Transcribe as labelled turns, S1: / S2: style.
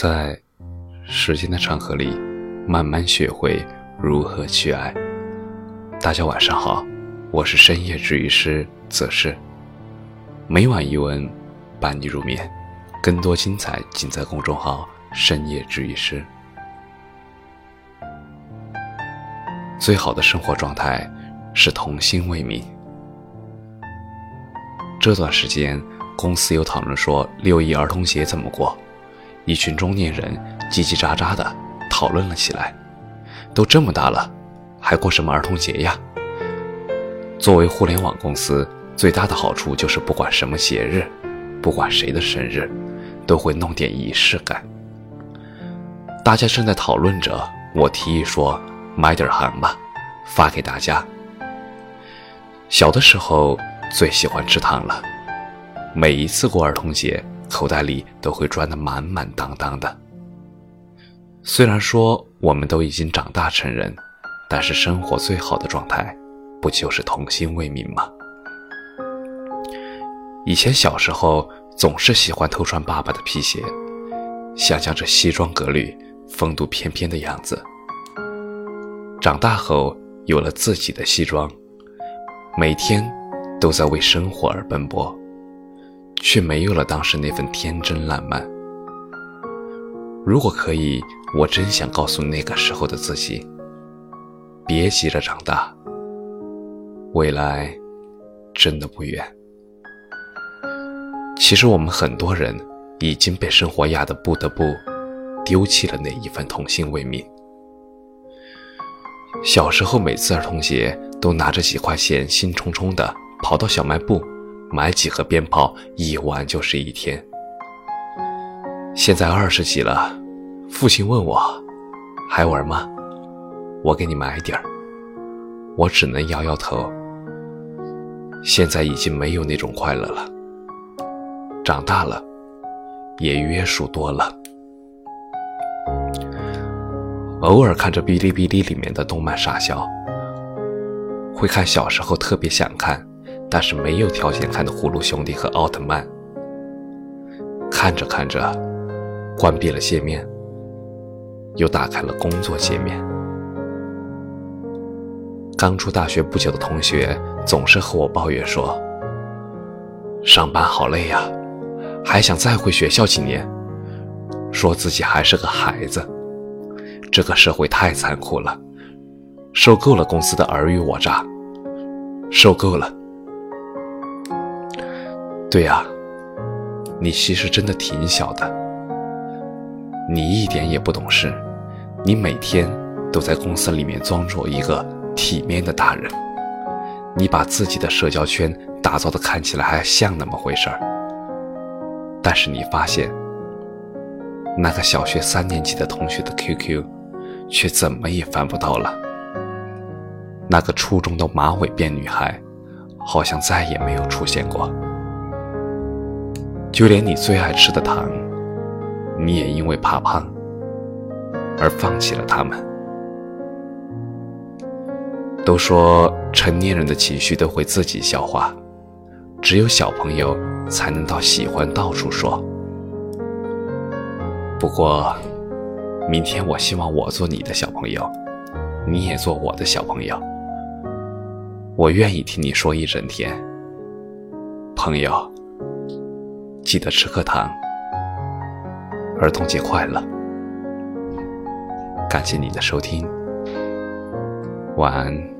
S1: 在时间的长河里，慢慢学会如何去爱。大家晚上好，我是深夜治愈师泽是。每晚一文，伴你入眠。更多精彩尽在公众号“深夜治愈师”。最好的生活状态是童心未泯。这段时间，公司有讨论说六一儿童节怎么过。一群中年人叽叽喳喳地讨论了起来。都这么大了，还过什么儿童节呀？作为互联网公司，最大的好处就是不管什么节日，不管谁的生日，都会弄点仪式感。大家正在讨论着，我提议说买点糖吧，发给大家。小的时候最喜欢吃糖了，每一次过儿童节。口袋里都会装得满满当当的。虽然说我们都已经长大成人，但是生活最好的状态，不就是童心未泯吗？以前小时候总是喜欢偷穿爸爸的皮鞋，想象着西装革履、风度翩翩的样子。长大后有了自己的西装，每天都在为生活而奔波。却没有了当时那份天真烂漫。如果可以，我真想告诉那个时候的自己：别急着长大，未来真的不远。其实我们很多人已经被生活压得不得不丢弃了那一份童心未泯。小时候每次儿童节都拿着几块钱，兴冲冲的跑到小卖部。买几盒鞭炮，一玩就是一天。现在二十几了，父亲问我还玩吗？我给你买点儿，我只能摇摇头。现在已经没有那种快乐了，长大了，也约束多了。偶尔看着哔哩哔哩里面的动漫傻笑，会看小时候特别想看。但是没有条件看的《葫芦兄弟》和《奥特曼》，看着看着，关闭了界面，又打开了工作界面。刚出大学不久的同学总是和我抱怨说：“上班好累呀，还想再回学校几年。”说自己还是个孩子。这个社会太残酷了，受够了公司的尔虞我诈，受够了。对啊，你其实真的挺小的，你一点也不懂事，你每天都在公司里面装作一个体面的大人，你把自己的社交圈打造的看起来还像那么回事儿，但是你发现，那个小学三年级的同学的 QQ，却怎么也翻不到了，那个初中的马尾辫女孩，好像再也没有出现过。就连你最爱吃的糖，你也因为怕胖而放弃了它们。都说成年人的情绪都会自己消化，只有小朋友才能到喜欢到处说。不过，明天我希望我做你的小朋友，你也做我的小朋友。我愿意听你说一整天，朋友。记得吃颗糖，儿童节快乐！感谢你的收听，晚安。